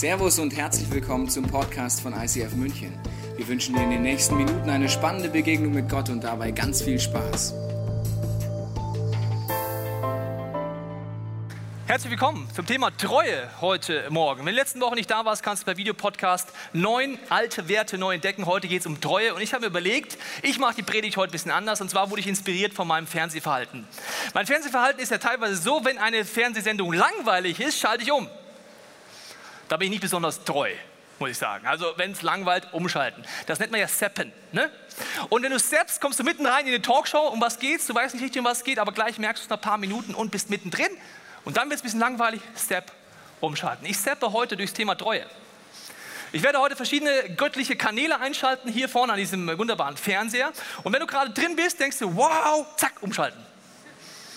Servus und herzlich willkommen zum Podcast von ICF München. Wir wünschen dir in den nächsten Minuten eine spannende Begegnung mit Gott und dabei ganz viel Spaß. Herzlich willkommen zum Thema Treue heute Morgen. Wenn du in den letzten Wochen nicht da warst, kannst du per Videopodcast neun alte Werte neu entdecken. Heute geht es um Treue und ich habe mir überlegt, ich mache die Predigt heute ein bisschen anders und zwar wurde ich inspiriert von meinem Fernsehverhalten. Mein Fernsehverhalten ist ja teilweise so, wenn eine Fernsehsendung langweilig ist, schalte ich um. Da bin ich nicht besonders treu, muss ich sagen. Also wenn es langweilt, umschalten. Das nennt man ja Seppen. Ne? Und wenn du seppst, kommst du mitten rein in eine Talkshow, um was geht's, du weißt nicht richtig, um was geht, aber gleich merkst du es nach ein paar Minuten und bist mittendrin und dann wird es ein bisschen langweilig, Step umschalten. Ich steppe heute durchs Thema Treue. Ich werde heute verschiedene göttliche Kanäle einschalten, hier vorne an diesem wunderbaren Fernseher. Und wenn du gerade drin bist, denkst du, wow, zack, umschalten.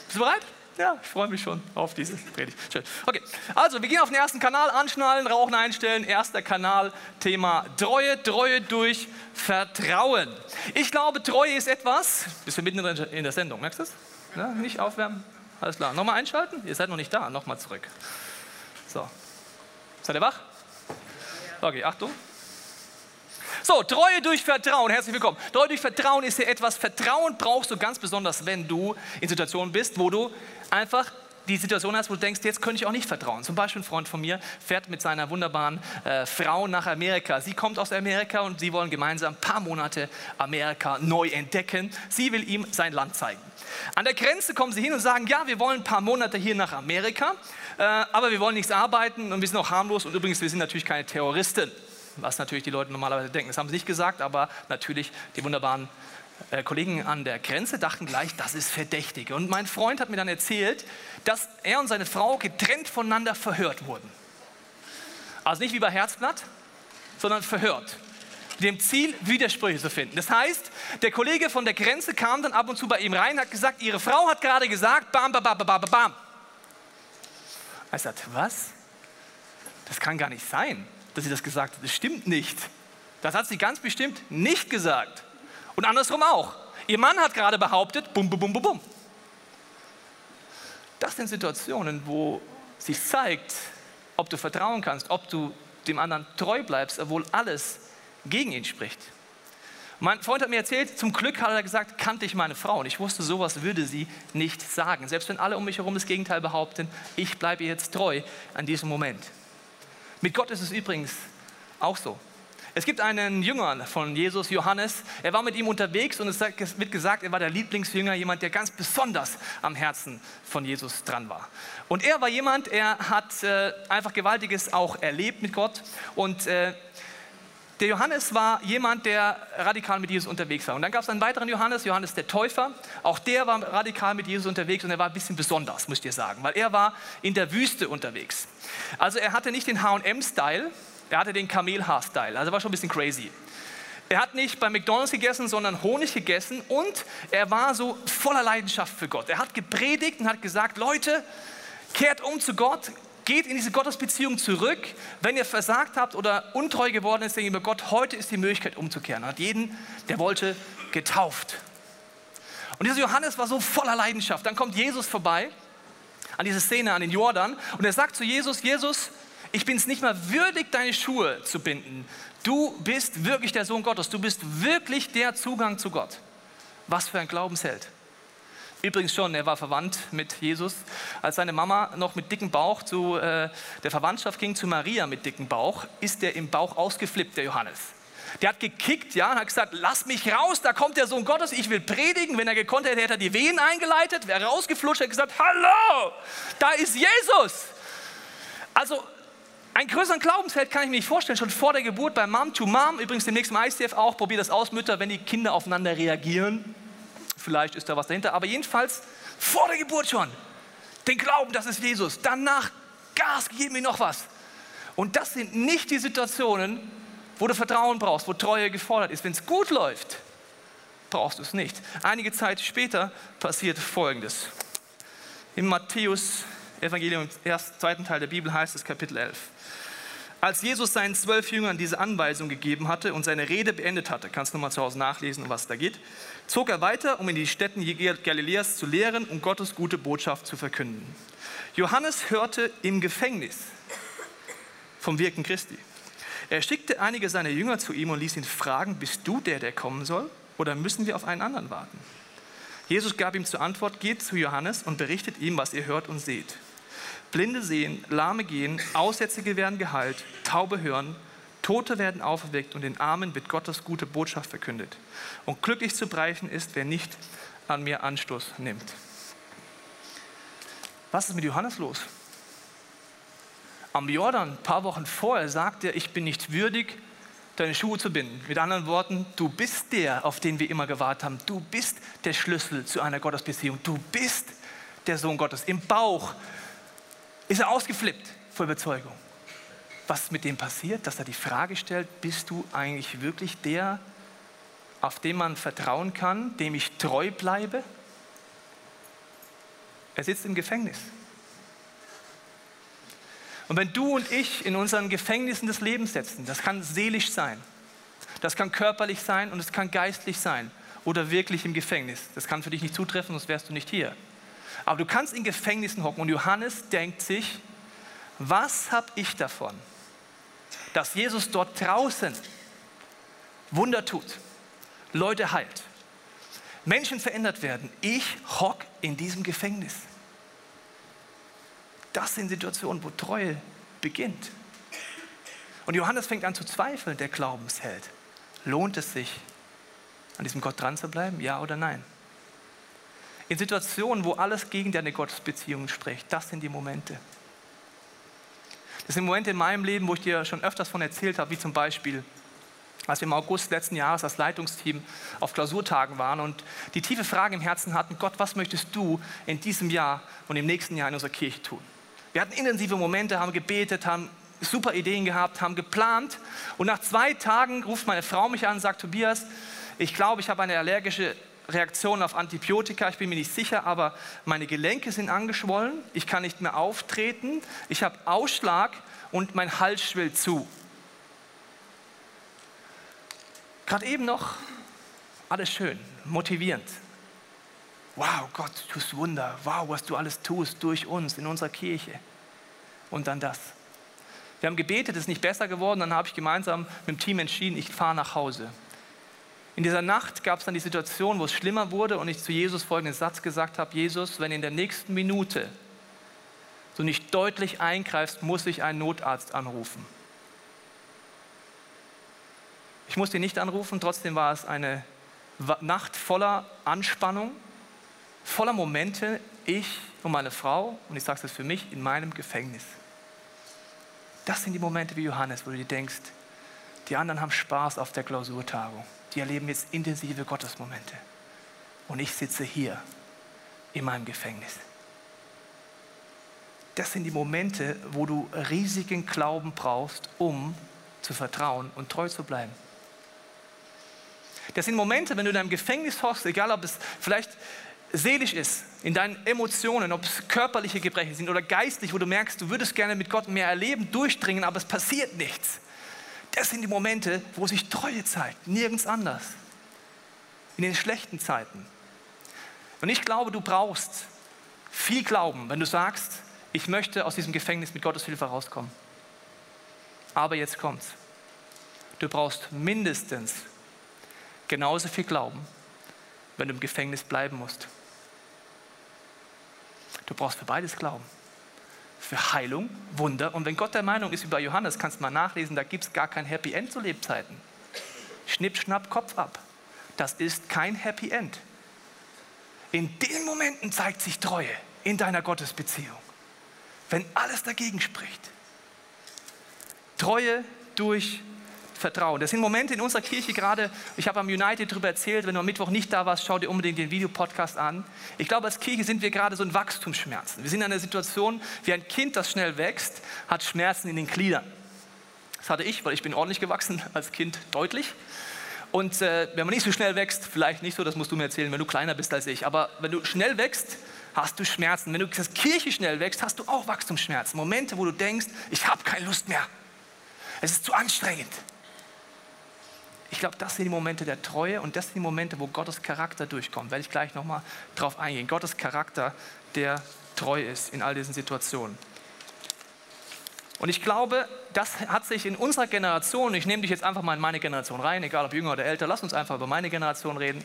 Bist du bereit? Ja, ich freue mich schon auf diese Predigt. Schön. Okay, also wir gehen auf den ersten Kanal, anschnallen, Rauchen einstellen. Erster Kanal, Thema Treue, Treue durch Vertrauen. Ich glaube, Treue ist etwas, bist du mitten in der Sendung, merkst du das? Ja, nicht aufwärmen, alles klar. Nochmal einschalten? Ihr seid noch nicht da. Nochmal zurück. So. Seid ihr wach? Okay, Achtung. So, Treue durch Vertrauen. Herzlich willkommen. Treue durch Vertrauen ist hier etwas. Vertrauen brauchst du ganz besonders, wenn du in Situationen bist, wo du einfach die Situation hast, wo du denkst, jetzt könnte ich auch nicht vertrauen. Zum Beispiel ein Freund von mir fährt mit seiner wunderbaren äh, Frau nach Amerika. Sie kommt aus Amerika und sie wollen gemeinsam ein paar Monate Amerika neu entdecken. Sie will ihm sein Land zeigen. An der Grenze kommen sie hin und sagen, ja, wir wollen ein paar Monate hier nach Amerika, äh, aber wir wollen nichts arbeiten und wir sind auch harmlos und übrigens, wir sind natürlich keine Terroristen. Was natürlich die Leute normalerweise denken. Das haben sie nicht gesagt, aber natürlich die wunderbaren äh, Kollegen an der Grenze dachten gleich, das ist verdächtig. Und mein Freund hat mir dann erzählt, dass er und seine Frau getrennt voneinander verhört wurden. Also nicht wie bei Herzblatt, sondern verhört. Mit dem Ziel, Widersprüche zu finden. Das heißt, der Kollege von der Grenze kam dann ab und zu bei ihm rein, hat gesagt, ihre Frau hat gerade gesagt, bam, bam, bam, bam, bam. Er sagt, was? Das kann gar nicht sein, dass sie das gesagt hat. Das stimmt nicht. Das hat sie ganz bestimmt nicht gesagt. Und andersrum auch. Ihr Mann hat gerade behauptet, bum, bum, bum, bum, bum. Das sind Situationen, wo sich zeigt, ob du vertrauen kannst, ob du dem anderen treu bleibst, obwohl alles gegen ihn spricht. Mein Freund hat mir erzählt, zum Glück hat er gesagt, kannte ich meine Frau und ich wusste, sowas würde sie nicht sagen. Selbst wenn alle um mich herum das Gegenteil behaupten, ich bleibe jetzt treu an diesem Moment. Mit Gott ist es übrigens auch so. Es gibt einen Jünger von Jesus, Johannes. Er war mit ihm unterwegs und es wird gesagt, er war der Lieblingsjünger, jemand, der ganz besonders am Herzen von Jesus dran war. Und er war jemand, er hat äh, einfach Gewaltiges auch erlebt mit Gott. Und äh, der Johannes war jemand, der radikal mit Jesus unterwegs war. Und dann gab es einen weiteren Johannes, Johannes der Täufer. Auch der war radikal mit Jesus unterwegs und er war ein bisschen besonders, muss ich dir sagen, weil er war in der Wüste unterwegs. Also er hatte nicht den H&M-Style, er hatte den Kamelhaar-Style, also war schon ein bisschen crazy. Er hat nicht bei McDonald's gegessen, sondern Honig gegessen und er war so voller Leidenschaft für Gott. Er hat gepredigt und hat gesagt, Leute, kehrt um zu Gott, geht in diese Gottesbeziehung zurück. Wenn ihr versagt habt oder untreu geworden ist gegenüber Gott, heute ist die Möglichkeit umzukehren. Er hat jeden, der wollte, getauft. Und dieser Johannes war so voller Leidenschaft. Dann kommt Jesus vorbei an diese Szene, an den Jordan und er sagt zu Jesus, Jesus, ich bin es nicht mal würdig, deine Schuhe zu binden. Du bist wirklich der Sohn Gottes. Du bist wirklich der Zugang zu Gott. Was für ein Glaubensheld. Übrigens schon, er war verwandt mit Jesus. Als seine Mama noch mit dicken Bauch zu äh, der Verwandtschaft ging, zu Maria mit dicken Bauch, ist der im Bauch ausgeflippt, der Johannes. Der hat gekickt, ja, und hat gesagt, lass mich raus, da kommt der Sohn Gottes, ich will predigen. Wenn er gekonnt hätte, hätte er die Wehen eingeleitet, wäre rausgeflutscht, hätte gesagt, hallo, da ist Jesus. Also einen größeren Glaubensfeld kann ich mir nicht vorstellen, schon vor der Geburt bei Mom to Mom, übrigens demnächst im ICF auch, probiert das aus, Mütter, wenn die Kinder aufeinander reagieren. Vielleicht ist da was dahinter, aber jedenfalls vor der Geburt schon. Den Glauben, das ist Jesus. Danach Gas, gib mir noch was. Und das sind nicht die Situationen, wo du Vertrauen brauchst, wo Treue gefordert ist. Wenn es gut läuft, brauchst du es nicht. Einige Zeit später passiert Folgendes. Im Matthäus Evangelium, ersten, zweiten Teil der Bibel heißt es Kapitel 11. Als Jesus seinen zwölf Jüngern diese Anweisung gegeben hatte und seine Rede beendet hatte, kannst du nochmal zu Hause nachlesen, um was da geht, zog er weiter, um in die Städten Galiläas zu lehren und Gottes gute Botschaft zu verkünden. Johannes hörte im Gefängnis vom Wirken Christi. Er schickte einige seiner Jünger zu ihm und ließ ihn fragen, bist du der, der kommen soll? Oder müssen wir auf einen anderen warten? Jesus gab ihm zur Antwort, geht zu Johannes und berichtet ihm, was ihr hört und seht. Blinde sehen, Lahme gehen, Aussätzige werden geheilt, Taube hören, Tote werden auferweckt und den Armen wird Gottes gute Botschaft verkündet. Und glücklich zu brechen ist, wer nicht an mir Anstoß nimmt. Was ist mit Johannes los? Am Jordan, ein paar Wochen vorher, sagt er, ich bin nicht würdig, deine Schuhe zu binden. Mit anderen Worten, du bist der, auf den wir immer gewartet haben. Du bist der Schlüssel zu einer Gottesbeziehung. Du bist der Sohn Gottes. Im Bauch ist er ausgeflippt vor Überzeugung. Was mit dem passiert, dass er die Frage stellt, bist du eigentlich wirklich der, auf den man vertrauen kann, dem ich treu bleibe? Er sitzt im Gefängnis. Und wenn du und ich in unseren Gefängnissen des Lebens sitzen, das kann seelisch sein, das kann körperlich sein und es kann geistlich sein oder wirklich im Gefängnis. Das kann für dich nicht zutreffen, sonst wärst du nicht hier. Aber du kannst in Gefängnissen hocken und Johannes denkt sich, was habe ich davon, dass Jesus dort draußen Wunder tut, Leute heilt, Menschen verändert werden. Ich hock in diesem Gefängnis. Das sind Situationen, wo Treue beginnt. Und Johannes fängt an zu zweifeln, der Glaubensheld. Lohnt es sich, an diesem Gott dran zu bleiben? Ja oder nein? In Situationen, wo alles gegen deine Gottesbeziehung spricht, das sind die Momente. Das sind Momente in meinem Leben, wo ich dir schon öfters von erzählt habe, wie zum Beispiel, als wir im August letzten Jahres als Leitungsteam auf Klausurtagen waren und die tiefe Frage im Herzen hatten, Gott, was möchtest du in diesem Jahr und im nächsten Jahr in unserer Kirche tun? Wir hatten intensive Momente, haben gebetet, haben super Ideen gehabt, haben geplant. Und nach zwei Tagen ruft meine Frau mich an und sagt, Tobias, ich glaube, ich habe eine allergische Reaktion auf Antibiotika, ich bin mir nicht sicher, aber meine Gelenke sind angeschwollen, ich kann nicht mehr auftreten, ich habe Ausschlag und mein Hals schwillt zu. Gerade eben noch alles schön, motivierend wow, Gott, du tust Wunder, wow, was du alles tust durch uns in unserer Kirche. Und dann das. Wir haben gebetet, es ist nicht besser geworden, dann habe ich gemeinsam mit dem Team entschieden, ich fahre nach Hause. In dieser Nacht gab es dann die Situation, wo es schlimmer wurde und ich zu Jesus folgenden Satz gesagt habe, Jesus, wenn in der nächsten Minute du nicht deutlich eingreifst, muss ich einen Notarzt anrufen. Ich musste ihn nicht anrufen, trotzdem war es eine Nacht voller Anspannung, voller Momente, ich und meine Frau, und ich sage es für mich, in meinem Gefängnis. Das sind die Momente wie Johannes, wo du dir denkst, die anderen haben Spaß auf der Klausurtagung. Die erleben jetzt intensive Gottesmomente. Und ich sitze hier in meinem Gefängnis. Das sind die Momente, wo du riesigen Glauben brauchst, um zu vertrauen und treu zu bleiben. Das sind Momente, wenn du in deinem Gefängnis hockst, egal ob es vielleicht seelisch ist, in deinen Emotionen, ob es körperliche Gebrechen sind oder geistlich, wo du merkst, du würdest gerne mit Gott mehr erleben, durchdringen, aber es passiert nichts. Das sind die Momente, wo sich Treue zeigt, nirgends anders. In den schlechten Zeiten. Und ich glaube, du brauchst viel Glauben, wenn du sagst, ich möchte aus diesem Gefängnis mit Gottes Hilfe rauskommen. Aber jetzt kommt's. Du brauchst mindestens genauso viel Glauben, wenn du im Gefängnis bleiben musst. Du brauchst für beides Glauben. Für Heilung, Wunder. Und wenn Gott der Meinung ist über Johannes, kannst du mal nachlesen, da gibt es gar kein Happy End zu Lebzeiten. Schnipp, schnapp, Kopf ab. Das ist kein Happy End. In den Momenten zeigt sich Treue in deiner Gottesbeziehung. Wenn alles dagegen spricht. Treue durch Vertrauen. Das sind Momente in unserer Kirche gerade, ich habe am United darüber erzählt, wenn du am Mittwoch nicht da warst, schau dir unbedingt den Videopodcast an. Ich glaube, als Kirche sind wir gerade so in Wachstumsschmerzen. Wir sind in einer Situation, wie ein Kind, das schnell wächst, hat Schmerzen in den Gliedern. Das hatte ich, weil ich bin ordentlich gewachsen als Kind, deutlich. Und äh, wenn man nicht so schnell wächst, vielleicht nicht so, das musst du mir erzählen, wenn du kleiner bist als ich, aber wenn du schnell wächst, hast du Schmerzen. Wenn du als Kirche schnell wächst, hast du auch Wachstumsschmerzen. Momente, wo du denkst, ich habe keine Lust mehr. Es ist zu anstrengend. Ich glaube, das sind die Momente der Treue und das sind die Momente, wo Gottes Charakter durchkommt. Werde ich gleich nochmal drauf eingehen. Gottes Charakter, der treu ist in all diesen Situationen. Und ich glaube, das hat sich in unserer Generation, ich nehme dich jetzt einfach mal in meine Generation rein, egal ob jünger oder älter, lass uns einfach über meine Generation reden.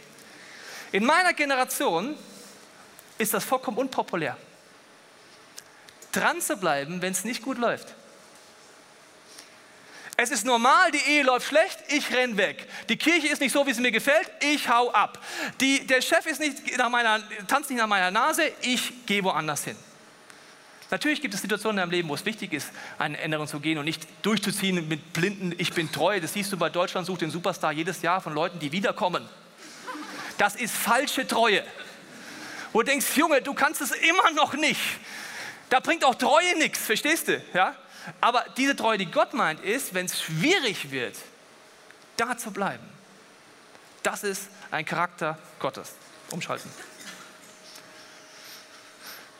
In meiner Generation ist das vollkommen unpopulär. Dran zu bleiben, wenn es nicht gut läuft. Es ist normal, die Ehe läuft schlecht, ich renn weg. Die Kirche ist nicht so, wie es mir gefällt, ich hau ab. Die, der Chef ist nicht nach meiner, tanzt nicht nach meiner Nase, ich gehe woanders hin. Natürlich gibt es Situationen in deinem Leben, wo es wichtig ist, eine Änderung zu gehen und nicht durchzuziehen mit blinden Ich bin treu. Das siehst du bei Deutschland sucht den Superstar jedes Jahr von Leuten, die wiederkommen. Das ist falsche Treue. Wo du denkst, Junge, du kannst es immer noch nicht. Da bringt auch Treue nichts, verstehst du? Ja? Aber diese Treue, die Gott meint, ist, wenn es schwierig wird, da zu bleiben. Das ist ein Charakter Gottes. Umschalten.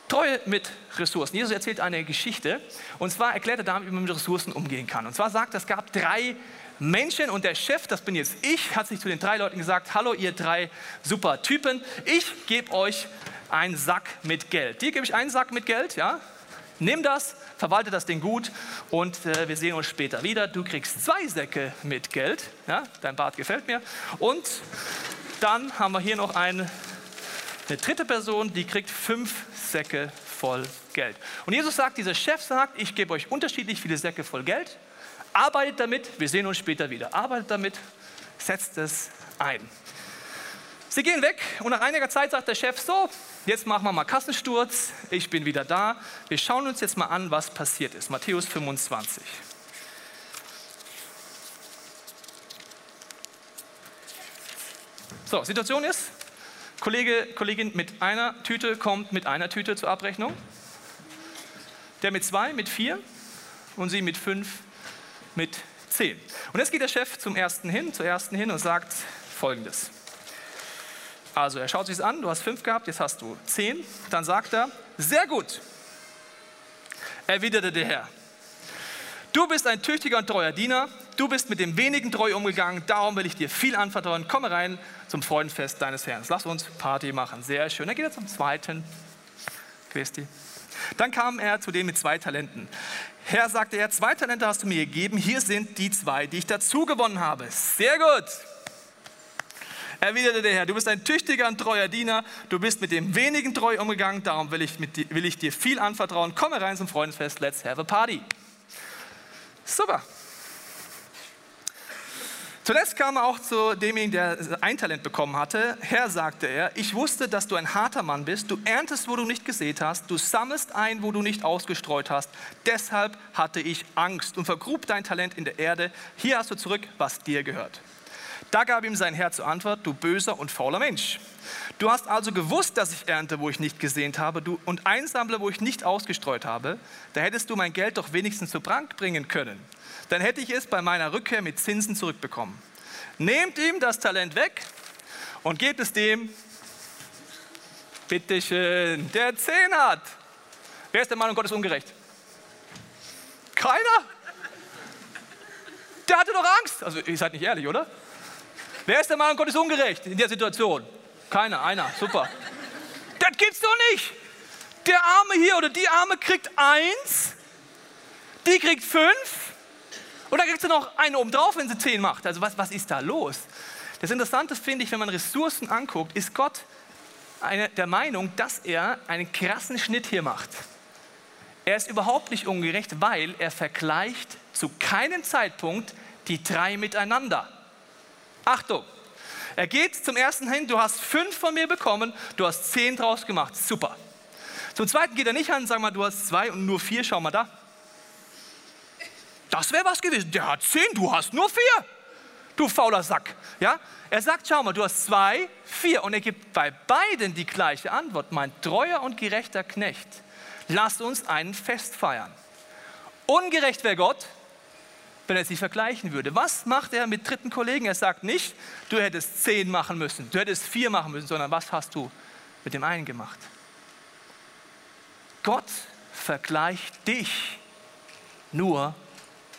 Treue mit Ressourcen. Jesus erzählt eine Geschichte und zwar erklärt er damit, wie man mit Ressourcen umgehen kann. Und zwar sagt es gab drei Menschen und der Chef, das bin jetzt ich, hat sich zu den drei Leuten gesagt, hallo ihr drei super Typen, ich gebe euch einen Sack mit Geld. Dir gebe ich einen Sack mit Geld, ja? Nimm das, verwalte das Ding gut und äh, wir sehen uns später wieder. Du kriegst zwei Säcke mit Geld. Ja, dein Bart gefällt mir. Und dann haben wir hier noch eine, eine dritte Person, die kriegt fünf Säcke voll Geld. Und Jesus sagt, dieser Chef sagt, ich gebe euch unterschiedlich viele Säcke voll Geld. Arbeitet damit, wir sehen uns später wieder. Arbeitet damit, setzt es ein. Sie gehen weg und nach einiger Zeit sagt der Chef so, jetzt machen wir mal Kassensturz, ich bin wieder da. Wir schauen uns jetzt mal an, was passiert ist. Matthäus 25. So, Situation ist, Kollege, Kollegin mit einer Tüte kommt mit einer Tüte zur Abrechnung. Der mit zwei, mit vier und sie mit fünf, mit zehn. Und jetzt geht der Chef zum ersten hin, zur ersten hin und sagt folgendes. Also er schaut sich an, du hast fünf gehabt, jetzt hast du zehn. Dann sagt er, sehr gut, erwiderte der Herr. Du bist ein tüchtiger und treuer Diener, du bist mit dem wenigen treu umgegangen, darum will ich dir viel anvertrauen. Komme rein zum Freudenfest deines Herrn. Lass uns Party machen. Sehr schön. Dann geht er zum zweiten. Christi. Dann kam er zu dem mit zwei Talenten. Herr, sagte er, zwei Talente hast du mir gegeben, hier sind die zwei, die ich dazu gewonnen habe. Sehr gut. Erwiderte der Herr, du bist ein tüchtiger und treuer Diener, du bist mit dem wenigen treu umgegangen, darum will ich, mit, will ich dir viel anvertrauen. Komme rein zum Freundesfest, let's have a party. Super. Zuletzt kam er auch zu demjenigen, der ein Talent bekommen hatte. Herr, sagte er, ich wusste, dass du ein harter Mann bist. Du erntest, wo du nicht gesät hast. Du sammelst ein, wo du nicht ausgestreut hast. Deshalb hatte ich Angst und vergrub dein Talent in der Erde. Hier hast du zurück, was dir gehört. Da gab ihm sein Herr zur Antwort, du böser und fauler Mensch. Du hast also gewusst, dass ich ernte, wo ich nicht gesehnt habe, du, und einsammle, wo ich nicht ausgestreut habe. Da hättest du mein Geld doch wenigstens zur Bank bringen können. Dann hätte ich es bei meiner Rückkehr mit Zinsen zurückbekommen. Nehmt ihm das Talent weg und gebt es dem, bitteschön, der zehn hat. Wer ist der Meinung, Gott ist ungerecht? Keiner? Der hatte doch Angst. Also ihr seid nicht ehrlich, oder? Wer ist der Meinung, Gott ist ungerecht in der Situation? Keiner, einer, super. Das gibt's doch nicht. Der Arme hier oder die Arme kriegt eins, die kriegt fünf und dann kriegt sie noch eine oben drauf, wenn sie zehn macht. Also was, was ist da los? Das Interessante finde ich, wenn man Ressourcen anguckt, ist Gott eine, der Meinung, dass er einen krassen Schnitt hier macht. Er ist überhaupt nicht ungerecht, weil er vergleicht zu keinem Zeitpunkt die drei miteinander. Achtung, er geht zum ersten hin, du hast fünf von mir bekommen, du hast zehn draus gemacht, super. Zum zweiten geht er nicht an, sag mal, du hast zwei und nur vier, schau mal da. Das wäre was gewesen. Der hat zehn, du hast nur vier. Du fauler Sack. Ja? Er sagt, schau mal, du hast zwei, vier. Und er gibt bei beiden die gleiche Antwort. Mein treuer und gerechter Knecht, lass uns einen Fest feiern. Ungerecht wäre Gott, wenn er sie vergleichen würde. Was macht er mit dritten Kollegen? Er sagt nicht, du hättest zehn machen müssen, du hättest vier machen müssen, sondern was hast du mit dem einen gemacht? Gott vergleicht dich nur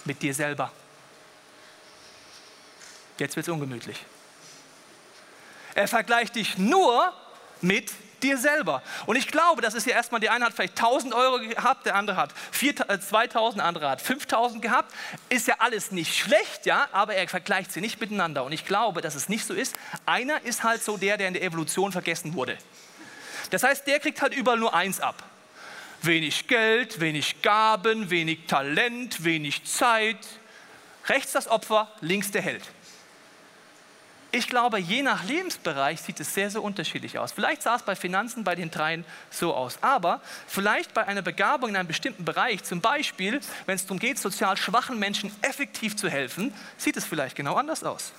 mit dir selber. Jetzt wird es ungemütlich. Er vergleicht dich nur mit dir selber. Und ich glaube, das ist ja erstmal, der eine hat vielleicht 1000 Euro gehabt, der andere hat 2000, der andere hat 5000 gehabt. Ist ja alles nicht schlecht, ja, aber er vergleicht sie nicht miteinander. Und ich glaube, dass es nicht so ist. Einer ist halt so der, der in der Evolution vergessen wurde. Das heißt, der kriegt halt überall nur eins ab. Wenig Geld, wenig Gaben, wenig Talent, wenig Zeit. Rechts das Opfer, links der Held. Ich glaube, je nach Lebensbereich sieht es sehr, sehr unterschiedlich aus. Vielleicht sah es bei Finanzen bei den dreien so aus. Aber vielleicht bei einer Begabung in einem bestimmten Bereich, zum Beispiel, wenn es darum geht, sozial schwachen Menschen effektiv zu helfen, sieht es vielleicht genau anders aus.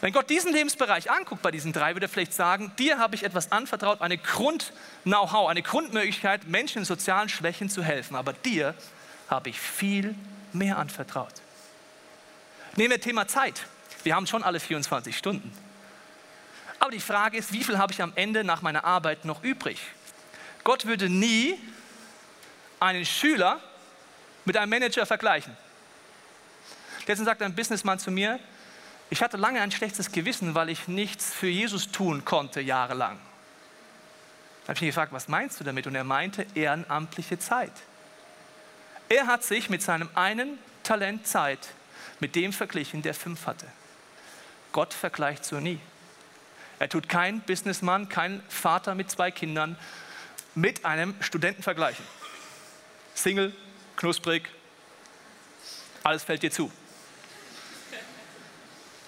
Wenn Gott diesen Lebensbereich anguckt bei diesen drei, würde er vielleicht sagen, dir habe ich etwas anvertraut, eine Grund-Know-how, eine Grundmöglichkeit, Menschen in sozialen Schwächen zu helfen. Aber dir habe ich viel mehr anvertraut. Nehmen wir Thema Zeit. Wir haben schon alle 24 Stunden. Aber die Frage ist, wie viel habe ich am Ende nach meiner Arbeit noch übrig? Gott würde nie einen Schüler mit einem Manager vergleichen. Deswegen sagt ein Businessman zu mir, ich hatte lange ein schlechtes Gewissen, weil ich nichts für Jesus tun konnte, jahrelang. Da habe ich ihn gefragt, was meinst du damit? Und er meinte ehrenamtliche Zeit. Er hat sich mit seinem einen Talent Zeit mit dem verglichen, der fünf hatte. Gott vergleicht so nie. Er tut kein Businessman, kein Vater mit zwei Kindern mit einem Studenten vergleichen. Single, knusprig, alles fällt dir zu.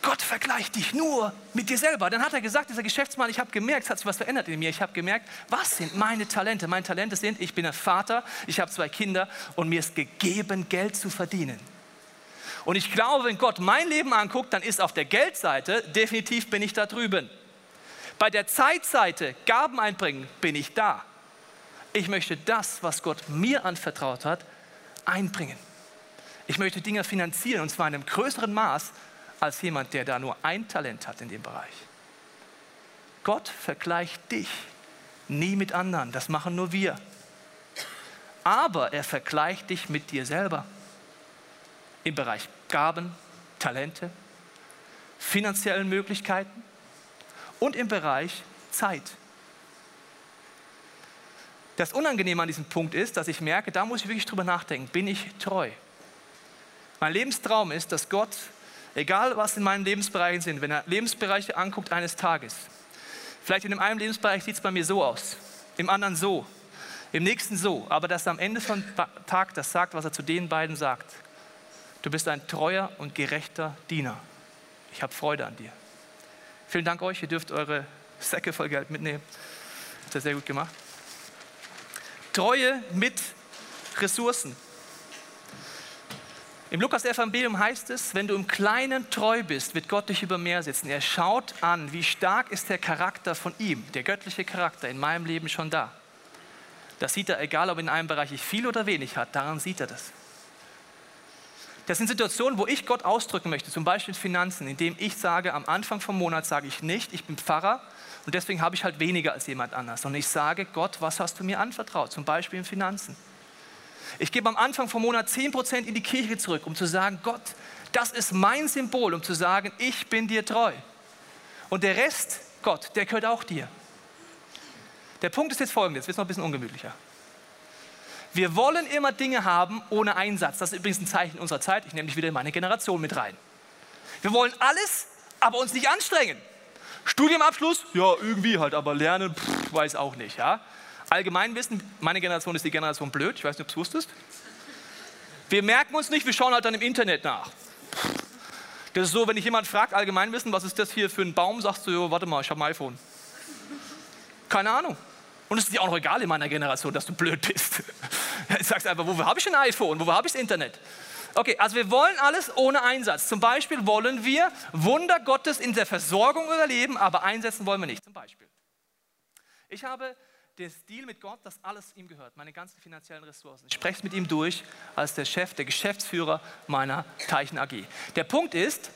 Gott vergleicht dich nur mit dir selber. Dann hat er gesagt, dieser Geschäftsmann, ich habe gemerkt, es hat sich was verändert in mir. Ich habe gemerkt, was sind meine Talente? Meine Talente sind, ich bin ein Vater, ich habe zwei Kinder und mir ist gegeben, Geld zu verdienen. Und ich glaube, wenn Gott mein Leben anguckt, dann ist auf der Geldseite definitiv bin ich da drüben. Bei der Zeitseite, Gaben einbringen, bin ich da. Ich möchte das, was Gott mir anvertraut hat, einbringen. Ich möchte Dinge finanzieren und zwar in einem größeren Maß als jemand, der da nur ein Talent hat in dem Bereich. Gott vergleicht dich nie mit anderen, das machen nur wir. Aber er vergleicht dich mit dir selber im Bereich Gaben, Talente, finanziellen Möglichkeiten und im Bereich Zeit. Das Unangenehme an diesem Punkt ist, dass ich merke, da muss ich wirklich drüber nachdenken, bin ich treu? Mein Lebenstraum ist, dass Gott, egal was in meinen Lebensbereichen sind, wenn er Lebensbereiche anguckt eines Tages, vielleicht in dem einen Lebensbereich sieht es bei mir so aus, im anderen so, im nächsten so, aber dass er am Ende vom Tag das sagt, was er zu den beiden sagt. Du bist ein treuer und gerechter Diener. Ich habe Freude an dir. Vielen Dank euch. Ihr dürft eure Säcke voll Geld mitnehmen. Habt ihr sehr gut gemacht. Treue mit Ressourcen. Im Lukas-Evangelium heißt es, wenn du im Kleinen treu bist, wird Gott dich über mehr setzen. Er schaut an, wie stark ist der Charakter von ihm, der göttliche Charakter in meinem Leben schon da. Das sieht er, egal ob in einem Bereich ich viel oder wenig hat, daran sieht er das. Das sind Situationen, wo ich Gott ausdrücken möchte, zum Beispiel Finanzen, indem ich sage, am Anfang vom Monat sage ich nicht, ich bin Pfarrer und deswegen habe ich halt weniger als jemand anders. Und ich sage, Gott, was hast du mir anvertraut? Zum Beispiel in Finanzen. Ich gebe am Anfang vom Monat 10% in die Kirche zurück, um zu sagen, Gott, das ist mein Symbol, um zu sagen, ich bin dir treu. Und der Rest, Gott, der gehört auch dir. Der Punkt ist jetzt folgendes, jetzt wird es noch ein bisschen ungemütlicher. Wir wollen immer Dinge haben ohne Einsatz. Das ist übrigens ein Zeichen unserer Zeit. Ich nehme dich wieder in meine Generation mit rein. Wir wollen alles, aber uns nicht anstrengen. Studiumabschluss? Ja, irgendwie halt, aber lernen, pff, weiß auch nicht. Ja? Allgemeinwissen, meine Generation ist die Generation blöd, ich weiß nicht, ob du es wusstest. Wir merken uns nicht, wir schauen halt dann im Internet nach. Das ist so, wenn dich jemand fragt, Allgemeinwissen, was ist das hier für ein Baum, sagst du, jo, warte mal, ich habe ein iPhone. Keine Ahnung. Und es ist dir auch noch egal in meiner Generation, dass du blöd bist. Sagst einfach, wo habe ich ein iPhone? Wo habe ich das Internet? Okay, also wir wollen alles ohne Einsatz. Zum Beispiel wollen wir Wunder Gottes in der Versorgung überleben, aber einsetzen wollen wir nicht. Zum Beispiel. Ich habe den Deal mit Gott, dass alles ihm gehört, meine ganzen finanziellen Ressourcen. Ich spreche es mit ihm durch als der Chef, der Geschäftsführer meiner Teichen AG. Der Punkt ist,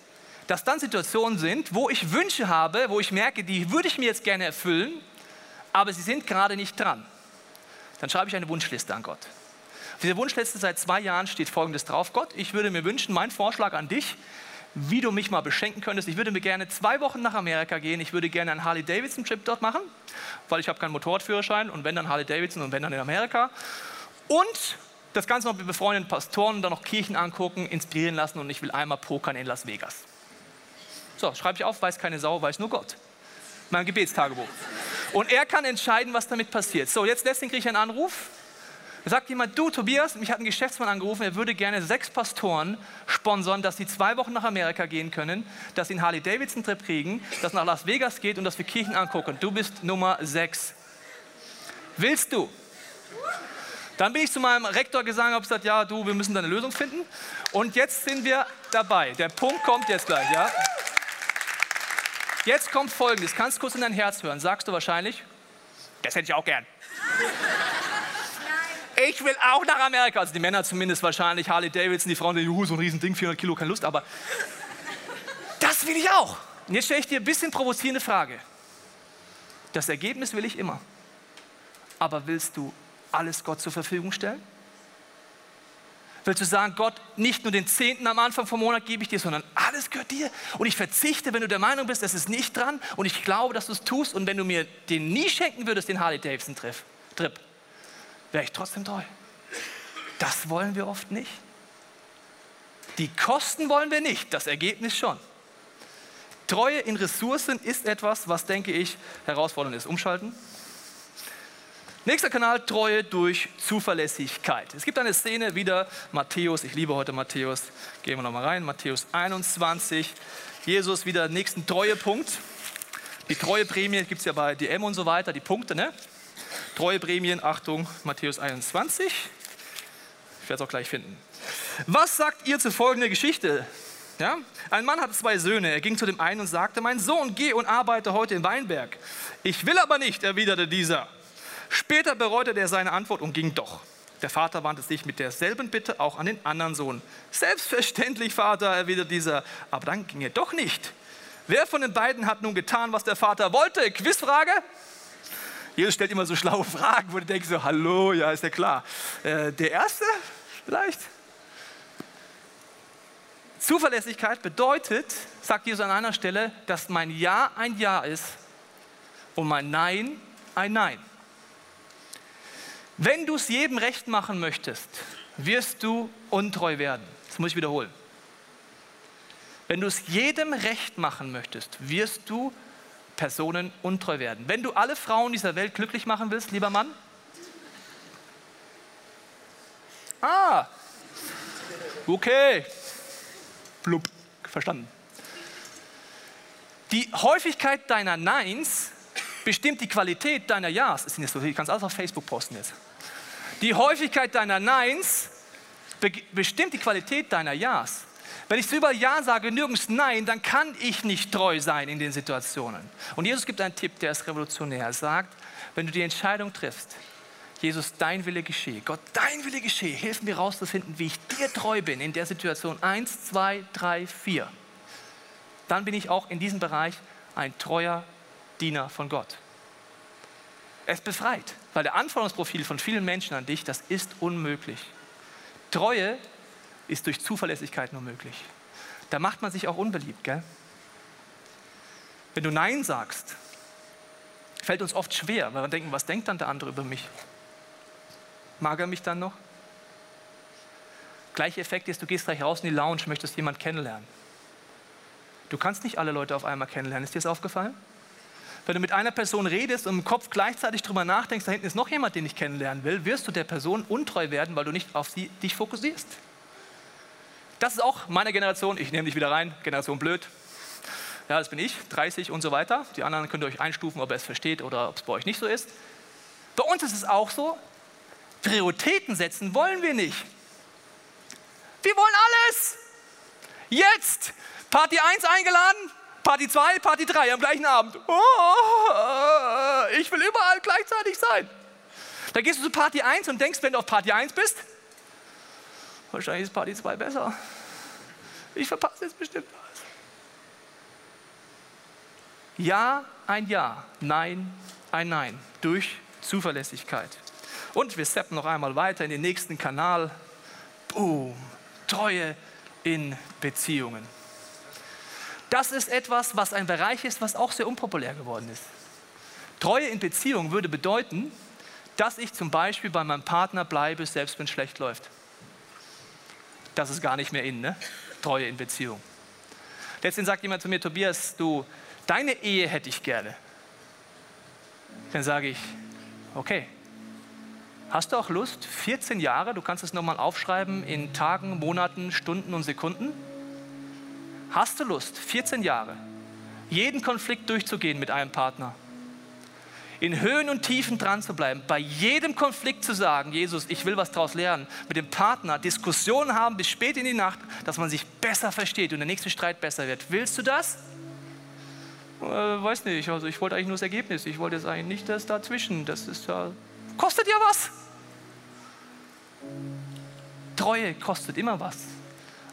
dass dann Situationen sind, wo ich Wünsche habe, wo ich merke, die würde ich mir jetzt gerne erfüllen, aber sie sind gerade nicht dran. Dann schreibe ich eine Wunschliste an Gott. Auf dieser Wunschliste seit zwei Jahren steht Folgendes drauf. Gott, ich würde mir wünschen, mein Vorschlag an dich wie du mich mal beschenken könntest. Ich würde mir gerne zwei Wochen nach Amerika gehen. Ich würde gerne einen Harley-Davidson-Trip dort machen, weil ich habe keinen Motorradführerschein und wenn dann Harley-Davidson und wenn dann in Amerika. Und das Ganze noch mit befreundeten Pastoren und dann noch Kirchen angucken, inspirieren lassen und ich will einmal pokern in Las Vegas. So, schreibe ich auf, weiß keine Sau, weiß nur Gott. Mein Gebetstagebuch. Und er kann entscheiden, was damit passiert. So, jetzt letztendlich kriege ich einen Anruf da sagt jemand, du Tobias, mich hat ein Geschäftsmann angerufen, er würde gerne sechs Pastoren sponsern, dass sie zwei Wochen nach Amerika gehen können, dass sie einen Harley-Davidson-Trip kriegen, dass nach Las Vegas geht und dass wir Kirchen angucken. Du bist Nummer sechs. Willst du? Dann bin ich zu meinem Rektor gesagt, habe gesagt, ja, du, wir müssen da eine Lösung finden. Und jetzt sind wir dabei. Der Punkt kommt jetzt gleich, ja? Jetzt kommt Folgendes. Kannst du kurz in dein Herz hören. Sagst du wahrscheinlich, das hätte ich auch gern ich will auch nach Amerika. Also die Männer zumindest wahrscheinlich, Harley Davidson, die Frauen, die, juhu, so ein Riesending, 400 Kilo, keine Lust, aber das will ich auch. Und jetzt stelle ich dir ein bisschen provozierende Frage. Das Ergebnis will ich immer. Aber willst du alles Gott zur Verfügung stellen? Willst du sagen, Gott, nicht nur den Zehnten am Anfang vom Monat gebe ich dir, sondern alles gehört dir. Und ich verzichte, wenn du der Meinung bist, es ist nicht dran. Und ich glaube, dass du es tust. Und wenn du mir den nie schenken würdest, den Harley Davidson Trip, wäre ich trotzdem treu. Das wollen wir oft nicht. Die Kosten wollen wir nicht, das Ergebnis schon. Treue in Ressourcen ist etwas, was, denke ich, herausfordernd ist. Umschalten. Nächster Kanal, Treue durch Zuverlässigkeit. Es gibt eine Szene wieder, Matthäus, ich liebe heute Matthäus, gehen wir nochmal rein, Matthäus 21, Jesus wieder nächsten Treuepunkt. Die Treueprämie gibt es ja bei DM und so weiter, die Punkte, ne? Treueprämien, Achtung, Matthäus 21. Ich werde es auch gleich finden. Was sagt ihr zu folgender Geschichte? Ja? Ein Mann hatte zwei Söhne. Er ging zu dem einen und sagte, mein Sohn, geh und arbeite heute im Weinberg. Ich will aber nicht, erwiderte dieser. Später bereute er seine Antwort und ging doch. Der Vater wandte sich mit derselben Bitte auch an den anderen Sohn. Selbstverständlich, Vater, erwiderte dieser, aber dann ging er doch nicht. Wer von den beiden hat nun getan, was der Vater wollte? Quizfrage? Jesus stellt immer so schlaue Fragen, wo du denkst so, hallo, ja, ist ja klar. Äh, der Erste vielleicht? Zuverlässigkeit bedeutet, sagt Jesus an einer Stelle, dass mein Ja ein Ja ist und mein Nein ein Nein. Wenn du es jedem recht machen möchtest, wirst du untreu werden. Das muss ich wiederholen. Wenn du es jedem recht machen möchtest, wirst du Personen untreu werden. Wenn du alle Frauen dieser Welt glücklich machen willst, lieber Mann, ah, okay, blub, verstanden. Die Häufigkeit deiner Neins bestimmt die Qualität deiner Ja's. Das nicht so, ich kann es alles auf Facebook posten jetzt. Die Häufigkeit deiner Neins bestimmt die Qualität deiner Ja's. Wenn ich überall Ja sage, nirgends Nein, dann kann ich nicht treu sein in den Situationen. Und Jesus gibt einen Tipp, der ist revolutionär. Er sagt, wenn du die Entscheidung triffst, Jesus, dein Wille geschehe, Gott, dein Wille geschehe, hilf mir rauszufinden, wie ich dir treu bin in der Situation. Eins, zwei, drei, vier. Dann bin ich auch in diesem Bereich ein treuer Diener von Gott. Es befreit, weil der Anforderungsprofil von vielen Menschen an dich, das ist unmöglich. Treue ist durch Zuverlässigkeit nur möglich. Da macht man sich auch unbeliebt, gell? Wenn du Nein sagst, fällt uns oft schwer, weil wir denken, was denkt dann der andere über mich? Mag er mich dann noch? Gleicher Effekt ist, du gehst gleich raus in die Lounge, möchtest jemanden kennenlernen. Du kannst nicht alle Leute auf einmal kennenlernen. Ist dir das aufgefallen? Wenn du mit einer Person redest und im Kopf gleichzeitig darüber nachdenkst, da hinten ist noch jemand, den ich kennenlernen will, wirst du der Person untreu werden, weil du nicht auf sie, dich fokussierst. Das ist auch meine Generation. Ich nehme dich wieder rein. Generation blöd. Ja, das bin ich, 30 und so weiter. Die anderen könnt ihr euch einstufen, ob ihr es versteht oder ob es bei euch nicht so ist. Bei uns ist es auch so, Prioritäten setzen wollen wir nicht. Wir wollen alles. Jetzt. Party 1 eingeladen, Party 2, Party 3 am gleichen Abend. Oh, ich will überall gleichzeitig sein. Dann gehst du zu Party 1 und denkst, wenn du auf Party 1 bist, Wahrscheinlich ist Party 2 besser. Ich verpasse jetzt bestimmt was. Ja, ein Ja. Nein, ein Nein. Durch Zuverlässigkeit. Und wir steppen noch einmal weiter in den nächsten Kanal. Boom. Treue in Beziehungen. Das ist etwas, was ein Bereich ist, was auch sehr unpopulär geworden ist. Treue in Beziehung würde bedeuten, dass ich zum Beispiel bei meinem Partner bleibe, selbst wenn es schlecht läuft. Das ist gar nicht mehr in, ne? Treue in Beziehung. Letztens sagt jemand zu mir, Tobias, du, deine Ehe hätte ich gerne. Dann sage ich, okay, hast du auch Lust, 14 Jahre, du kannst es nochmal aufschreiben in Tagen, Monaten, Stunden und Sekunden, hast du Lust, 14 Jahre, jeden Konflikt durchzugehen mit einem Partner? in Höhen und Tiefen dran zu bleiben, bei jedem Konflikt zu sagen, Jesus, ich will was daraus lernen, mit dem Partner Diskussionen haben bis spät in die Nacht, dass man sich besser versteht und der nächste Streit besser wird. Willst du das? Äh, weiß nicht, also ich wollte eigentlich nur das Ergebnis, ich wollte jetzt eigentlich nicht das dazwischen, das ist ja, kostet ja was. Treue kostet immer was,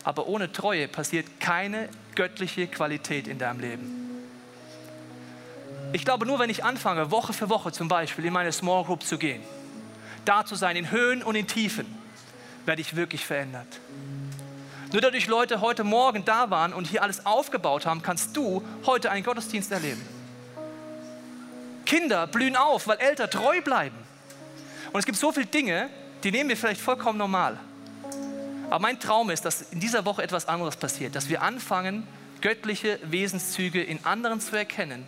aber ohne Treue passiert keine göttliche Qualität in deinem Leben. Ich glaube, nur wenn ich anfange, Woche für Woche zum Beispiel in meine Small Group zu gehen, da zu sein, in Höhen und in Tiefen, werde ich wirklich verändert. Nur dadurch Leute heute Morgen da waren und hier alles aufgebaut haben, kannst du heute einen Gottesdienst erleben. Kinder blühen auf, weil Eltern treu bleiben. Und es gibt so viele Dinge, die nehmen wir vielleicht vollkommen normal. Aber mein Traum ist, dass in dieser Woche etwas anderes passiert, dass wir anfangen, göttliche Wesenszüge in anderen zu erkennen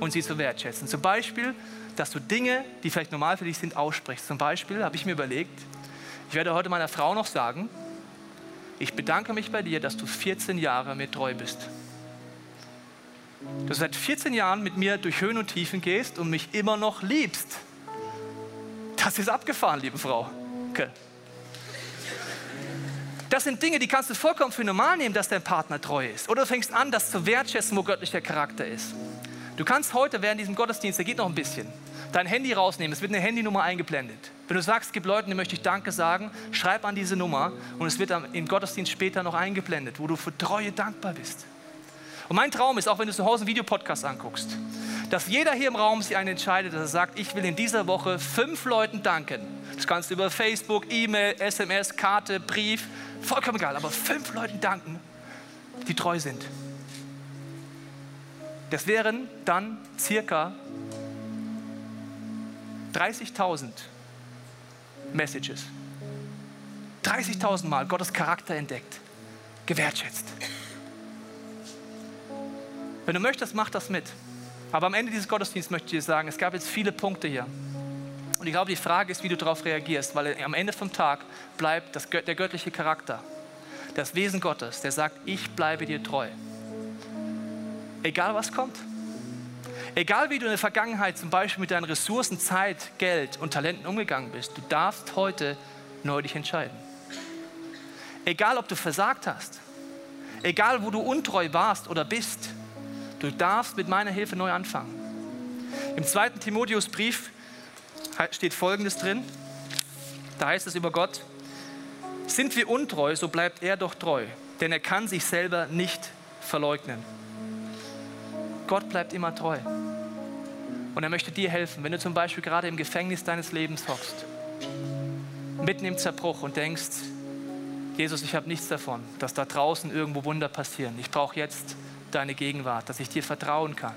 und sie zu wertschätzen. Zum Beispiel, dass du Dinge, die vielleicht normal für dich sind, aussprichst. Zum Beispiel habe ich mir überlegt, ich werde heute meiner Frau noch sagen, ich bedanke mich bei dir, dass du 14 Jahre mir treu bist. Du seit 14 Jahren mit mir durch Höhen und Tiefen gehst und mich immer noch liebst. Das ist abgefahren, liebe Frau. Okay. Das sind Dinge, die kannst du vollkommen für normal nehmen, dass dein Partner treu ist. Oder du fängst an, das zu wertschätzen, wo göttlicher Charakter ist. Du kannst heute während diesem Gottesdienst, der geht noch ein bisschen, dein Handy rausnehmen. Es wird eine Handynummer eingeblendet. Wenn du sagst, es gibt Leute, denen möchte ich Danke sagen, schreib an diese Nummer und es wird im Gottesdienst später noch eingeblendet, wo du für Treue dankbar bist. Und mein Traum ist, auch wenn du zu Hause einen Videopodcast anguckst, dass jeder hier im Raum sich einen entscheidet, dass er sagt, ich will in dieser Woche fünf Leuten danken. Das kannst du über Facebook, E-Mail, SMS, Karte, Brief, vollkommen egal, aber fünf Leuten danken, die treu sind. Das wären dann circa 30.000 Messages. 30.000 Mal Gottes Charakter entdeckt, gewertschätzt. Wenn du möchtest, mach das mit. Aber am Ende dieses Gottesdienstes möchte ich dir sagen, es gab jetzt viele Punkte hier. Und ich glaube, die Frage ist, wie du darauf reagierst, weil am Ende vom Tag bleibt das, der göttliche Charakter, das Wesen Gottes, der sagt, ich bleibe dir treu. Egal was kommt. Egal wie du in der Vergangenheit zum Beispiel mit deinen Ressourcen, Zeit, Geld und Talenten umgegangen bist, du darfst heute neu dich entscheiden. Egal ob du versagt hast, egal wo du untreu warst oder bist, du darfst mit meiner Hilfe neu anfangen. Im zweiten Timotheusbrief steht Folgendes drin. Da heißt es über Gott, sind wir untreu, so bleibt er doch treu, denn er kann sich selber nicht verleugnen. Gott bleibt immer treu. Und er möchte dir helfen, wenn du zum Beispiel gerade im Gefängnis deines Lebens hockst, mitten im Zerbruch und denkst, Jesus, ich habe nichts davon, dass da draußen irgendwo Wunder passieren. Ich brauche jetzt deine Gegenwart, dass ich dir vertrauen kann.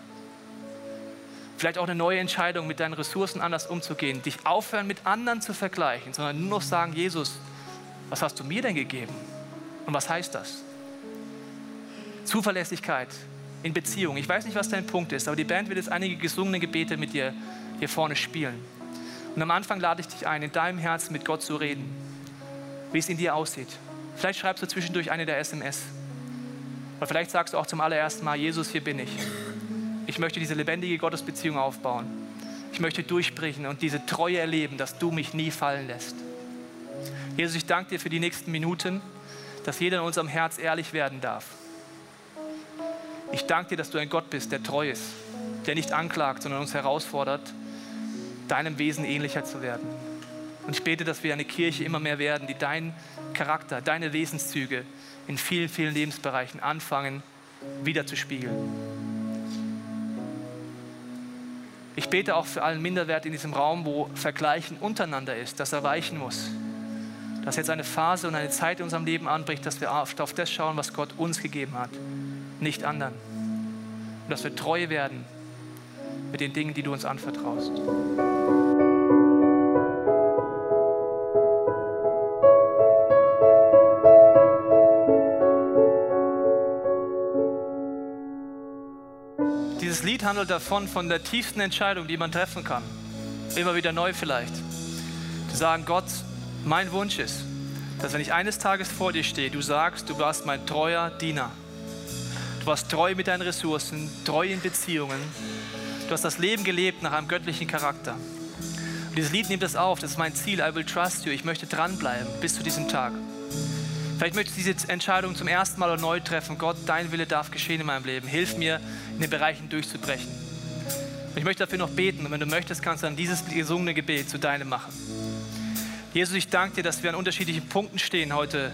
Vielleicht auch eine neue Entscheidung, mit deinen Ressourcen anders umzugehen, dich aufhören, mit anderen zu vergleichen, sondern nur noch sagen, Jesus, was hast du mir denn gegeben? Und was heißt das? Zuverlässigkeit, in Beziehung. Ich weiß nicht, was dein Punkt ist, aber die Band wird jetzt einige gesungene Gebete mit dir hier vorne spielen. Und am Anfang lade ich dich ein, in deinem Herzen mit Gott zu reden, wie es in dir aussieht. Vielleicht schreibst du zwischendurch eine der SMS. Oder vielleicht sagst du auch zum allerersten Mal, Jesus, hier bin ich. Ich möchte diese lebendige Gottesbeziehung aufbauen. Ich möchte durchbrechen und diese Treue erleben, dass du mich nie fallen lässt. Jesus, ich danke dir für die nächsten Minuten, dass jeder in unserem Herz ehrlich werden darf ich danke dir, dass du ein Gott bist, der treu ist, der nicht anklagt, sondern uns herausfordert, deinem Wesen ähnlicher zu werden. Und ich bete, dass wir eine Kirche immer mehr werden, die deinen Charakter, deine Wesenszüge in vielen, vielen Lebensbereichen anfangen, wiederzuspiegeln. Ich bete auch für allen Minderwert in diesem Raum, wo Vergleichen untereinander ist, dass er weichen muss. Dass jetzt eine Phase und eine Zeit in unserem Leben anbricht, dass wir auf das schauen, was Gott uns gegeben hat nicht anderen. Und dass wir treu werden mit den Dingen, die du uns anvertraust. Handelt davon, von der tiefsten Entscheidung, die man treffen kann. Immer wieder neu vielleicht. Zu sagen, Gott, mein Wunsch ist, dass wenn ich eines Tages vor dir stehe, du sagst, du warst mein treuer Diener. Du warst treu mit deinen Ressourcen, treu in Beziehungen. Du hast das Leben gelebt nach einem göttlichen Charakter. Und dieses Lied nimmt das auf, das ist mein Ziel, I will trust you. Ich möchte dranbleiben bis zu diesem Tag. Vielleicht möchtest du diese Entscheidung zum ersten Mal neu treffen. Gott, dein Wille darf geschehen in meinem Leben. Hilf mir, in den Bereichen durchzubrechen. Und ich möchte dafür noch beten. Und wenn du möchtest, kannst du dann dieses gesungene Gebet zu deinem machen. Jesus, ich danke dir, dass wir an unterschiedlichen Punkten stehen heute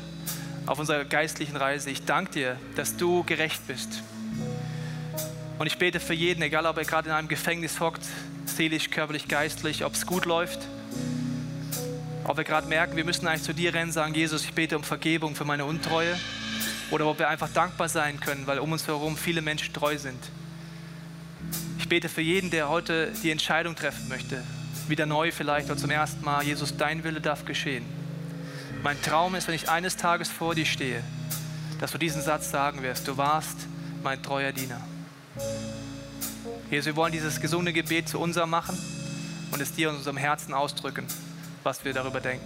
auf unserer geistlichen Reise. Ich danke dir, dass du gerecht bist. Und ich bete für jeden, egal ob er gerade in einem Gefängnis hockt, seelisch, körperlich, geistlich, ob es gut läuft, ob wir gerade merken, wir müssen eigentlich zu dir rennen, sagen, Jesus, ich bete um Vergebung für meine Untreue. Oder ob wir einfach dankbar sein können, weil um uns herum viele Menschen treu sind. Ich bete für jeden, der heute die Entscheidung treffen möchte, wieder neu vielleicht oder zum ersten Mal, Jesus, dein Wille darf geschehen. Mein Traum ist, wenn ich eines Tages vor dir stehe, dass du diesen Satz sagen wirst, du warst mein treuer Diener. Jesus, wir wollen dieses gesunde Gebet zu unser machen und es dir in unserem Herzen ausdrücken, was wir darüber denken.